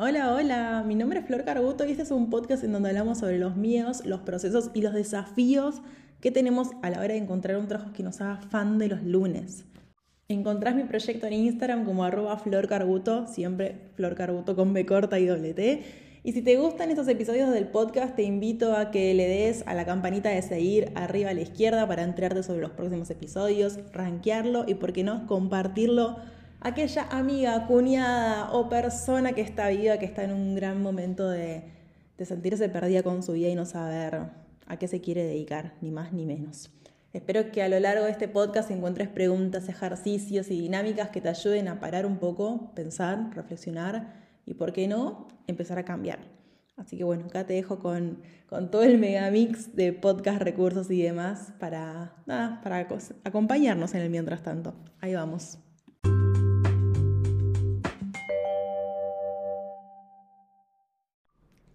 Hola, hola, mi nombre es Flor Carbuto y este es un podcast en donde hablamos sobre los miedos, los procesos y los desafíos que tenemos a la hora de encontrar un trabajo que nos haga fan de los lunes. Encontrás mi proyecto en Instagram como arroba Flor Carbuto, siempre Flor Carbuto con B corta y doble T. Y si te gustan estos episodios del podcast, te invito a que le des a la campanita de seguir arriba a la izquierda para enterarte sobre los próximos episodios, rankearlo y, por qué no, compartirlo aquella amiga, cuñada o persona que está viva, que está en un gran momento de, sentirse perdida con su vida y no saber a qué se quiere dedicar, ni más ni menos. Espero que a lo largo de este podcast encuentres preguntas, ejercicios y dinámicas que te ayuden a parar un poco, pensar, reflexionar y, por qué no, empezar a cambiar. Así que bueno, acá te dejo con, con todo el megamix de podcast, recursos y demás para, nada, para acompañarnos en el mientras tanto. Ahí vamos.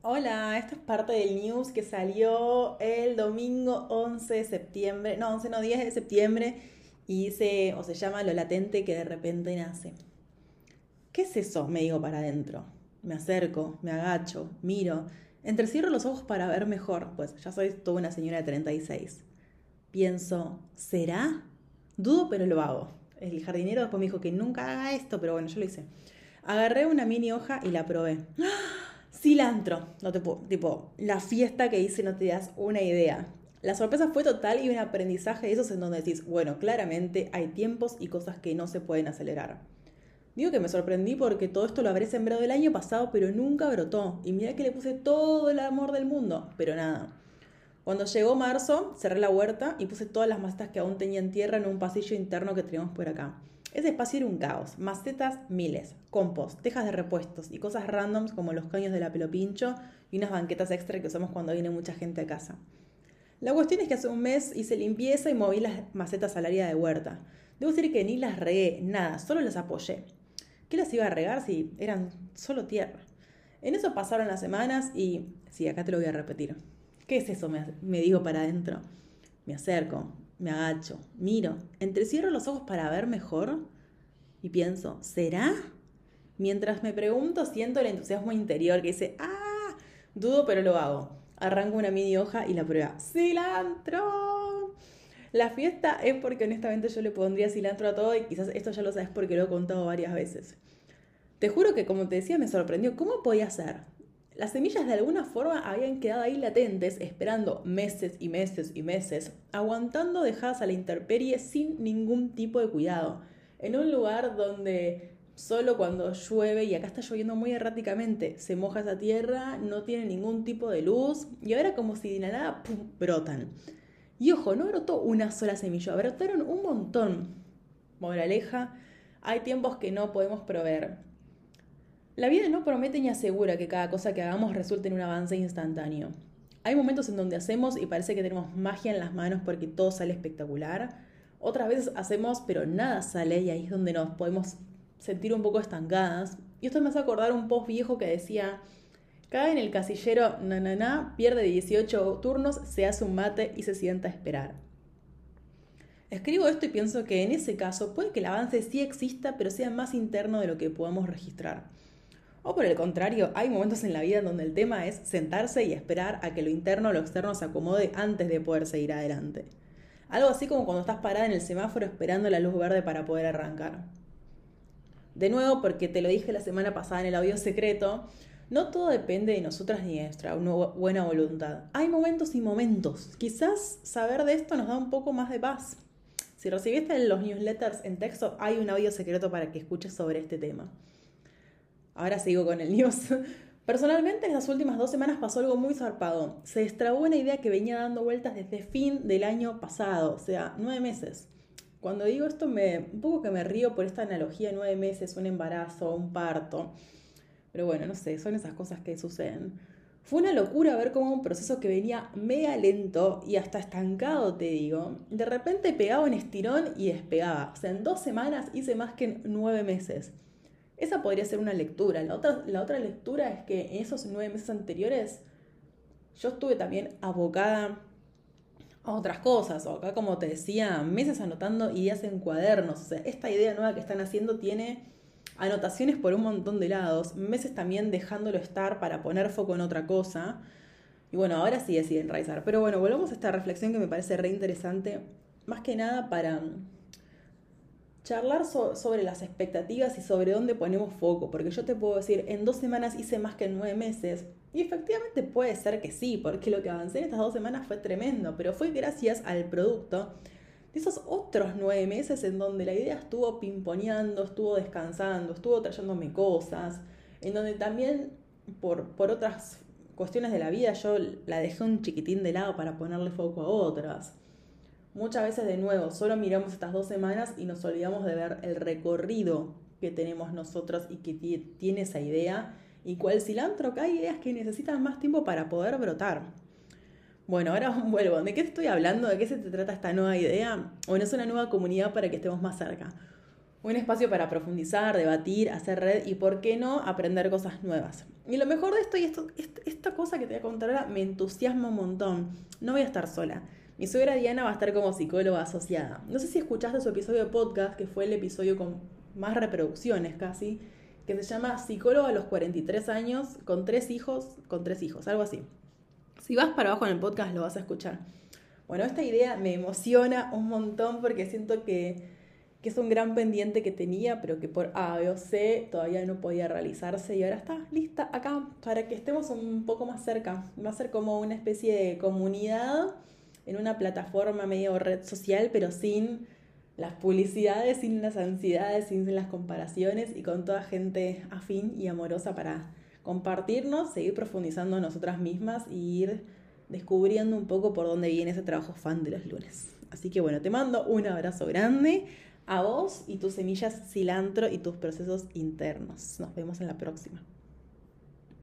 Hola, esto es parte del news que salió el domingo 11 de septiembre, no, 11 no, 10 de septiembre, y dice, o se llama lo latente que de repente nace. ¿Qué es eso? Me digo para adentro. Me acerco, me agacho, miro, entrecierro los ojos para ver mejor, pues ya soy toda una señora de 36. Pienso, ¿será? Dudo, pero lo hago. El jardinero después me dijo que nunca haga esto, pero bueno, yo lo hice. Agarré una mini hoja y la probé. ¡Ah! Cilantro, no te puedo, tipo, la fiesta que hice no te das una idea. La sorpresa fue total y un aprendizaje de esos en donde decís, bueno, claramente hay tiempos y cosas que no se pueden acelerar. Digo que me sorprendí porque todo esto lo habré sembrado el año pasado, pero nunca brotó. Y mira que le puse todo el amor del mundo, pero nada. Cuando llegó marzo, cerré la huerta y puse todas las macetas que aún tenía en tierra en un pasillo interno que tenemos por acá. Ese espacio era un caos. Macetas, miles. Compost, tejas de repuestos y cosas randoms como los caños de la pelo pincho y unas banquetas extra que usamos cuando viene mucha gente a casa. La cuestión es que hace un mes hice limpieza y moví las macetas al área de huerta. Debo decir que ni las regué, nada, solo las apoyé. ¿Qué las iba a regar si eran solo tierra? En eso pasaron las semanas y... Sí, acá te lo voy a repetir. ¿Qué es eso? Me, me digo para adentro. Me acerco, me agacho, miro, entrecierro los ojos para ver mejor y pienso, ¿será? Mientras me pregunto, siento el entusiasmo interior que dice, ¡ah! Dudo, pero lo hago. Arranco una mini hoja y la prueba. ¡Cilantro! La fiesta es porque honestamente yo le pondría cilantro a todo y quizás esto ya lo sabes porque lo he contado varias veces. Te juro que como te decía me sorprendió cómo podía ser las semillas de alguna forma habían quedado ahí latentes, esperando meses y meses y meses, aguantando dejadas a la intemperie sin ningún tipo de cuidado, en un lugar donde solo cuando llueve, y acá está lloviendo muy erráticamente, se moja esa tierra, no tiene ningún tipo de luz, y ahora como si de nada brotan. Y ojo, no brotó una sola semilla, brotaron un montón. Moraleja, hay tiempos que no podemos proveer la vida no promete ni asegura que cada cosa que hagamos resulte en un avance instantáneo. Hay momentos en donde hacemos y parece que tenemos magia en las manos porque todo sale espectacular. Otras veces hacemos pero nada sale y ahí es donde nos podemos sentir un poco estancadas. Y esto me hace acordar un post viejo que decía, cae en el casillero, na, na, na, pierde 18 turnos, se hace un mate y se sienta a esperar. Escribo esto y pienso que en ese caso puede que el avance sí exista, pero sea más interno de lo que podamos registrar. O por el contrario, hay momentos en la vida en donde el tema es sentarse y esperar a que lo interno o lo externo se acomode antes de poder seguir adelante. Algo así como cuando estás parada en el semáforo esperando la luz verde para poder arrancar. De nuevo, porque te lo dije la semana pasada en el audio secreto, no todo depende de nosotras ni de nuestra buena voluntad. Hay momentos y momentos. Quizás saber de esto nos da un poco más de paz. Si recibiste los newsletters en texto, hay un audio secreto para que escuches sobre este tema. Ahora sigo con el news. Personalmente, en las últimas dos semanas pasó algo muy zarpado. Se destrabó una idea que venía dando vueltas desde fin del año pasado, o sea, nueve meses. Cuando digo esto, me, un poco que me río por esta analogía de nueve meses, un embarazo, un parto. Pero bueno, no sé, son esas cosas que suceden. Fue una locura ver cómo un proceso que venía mega lento y hasta estancado, te digo, de repente pegaba un estirón y despegaba. O sea, en dos semanas hice más que en nueve meses. Esa podría ser una lectura. La otra, la otra lectura es que en esos nueve meses anteriores yo estuve también abocada a otras cosas, o acá como te decía, meses anotando ideas en cuadernos. O sea, esta idea nueva que están haciendo tiene anotaciones por un montón de lados, meses también dejándolo estar para poner foco en otra cosa. Y bueno, ahora sí decidí enraizar. Pero bueno, volvamos a esta reflexión que me parece re interesante, más que nada para charlar sobre las expectativas y sobre dónde ponemos foco, porque yo te puedo decir, en dos semanas hice más que en nueve meses, y efectivamente puede ser que sí, porque lo que avancé en estas dos semanas fue tremendo, pero fue gracias al producto de esos otros nueve meses en donde la idea estuvo pimponeando, estuvo descansando, estuvo trayéndome cosas, en donde también por, por otras cuestiones de la vida yo la dejé un chiquitín de lado para ponerle foco a otras. Muchas veces de nuevo, solo miramos estas dos semanas y nos olvidamos de ver el recorrido que tenemos nosotros y que tiene esa idea y cuál cilantro que hay ideas que necesitan más tiempo para poder brotar. Bueno, ahora vuelvo. ¿De qué estoy hablando? ¿De qué se te trata esta nueva idea? Bueno, es una nueva comunidad para que estemos más cerca. Un espacio para profundizar, debatir, hacer red y, ¿por qué no?, aprender cosas nuevas. Y lo mejor de esto, y esto, esta cosa que te voy a contar ahora, me entusiasma un montón. No voy a estar sola. Mi suegra Diana va a estar como psicóloga asociada. No sé si escuchaste su episodio de podcast, que fue el episodio con más reproducciones casi, que se llama Psicóloga a los 43 años, con tres hijos, con tres hijos, algo así. Si vas para abajo en el podcast lo vas a escuchar. Bueno, esta idea me emociona un montón porque siento que, que es un gran pendiente que tenía, pero que por A, o C todavía no podía realizarse y ahora está lista acá para que estemos un poco más cerca. Va a ser como una especie de comunidad en una plataforma medio red social, pero sin las publicidades, sin las ansiedades, sin las comparaciones y con toda gente afín y amorosa para compartirnos, seguir profundizando en nosotras mismas y ir descubriendo un poco por dónde viene ese trabajo fan de los lunes. Así que bueno, te mando un abrazo grande a vos y tus semillas cilantro y tus procesos internos. Nos vemos en la próxima.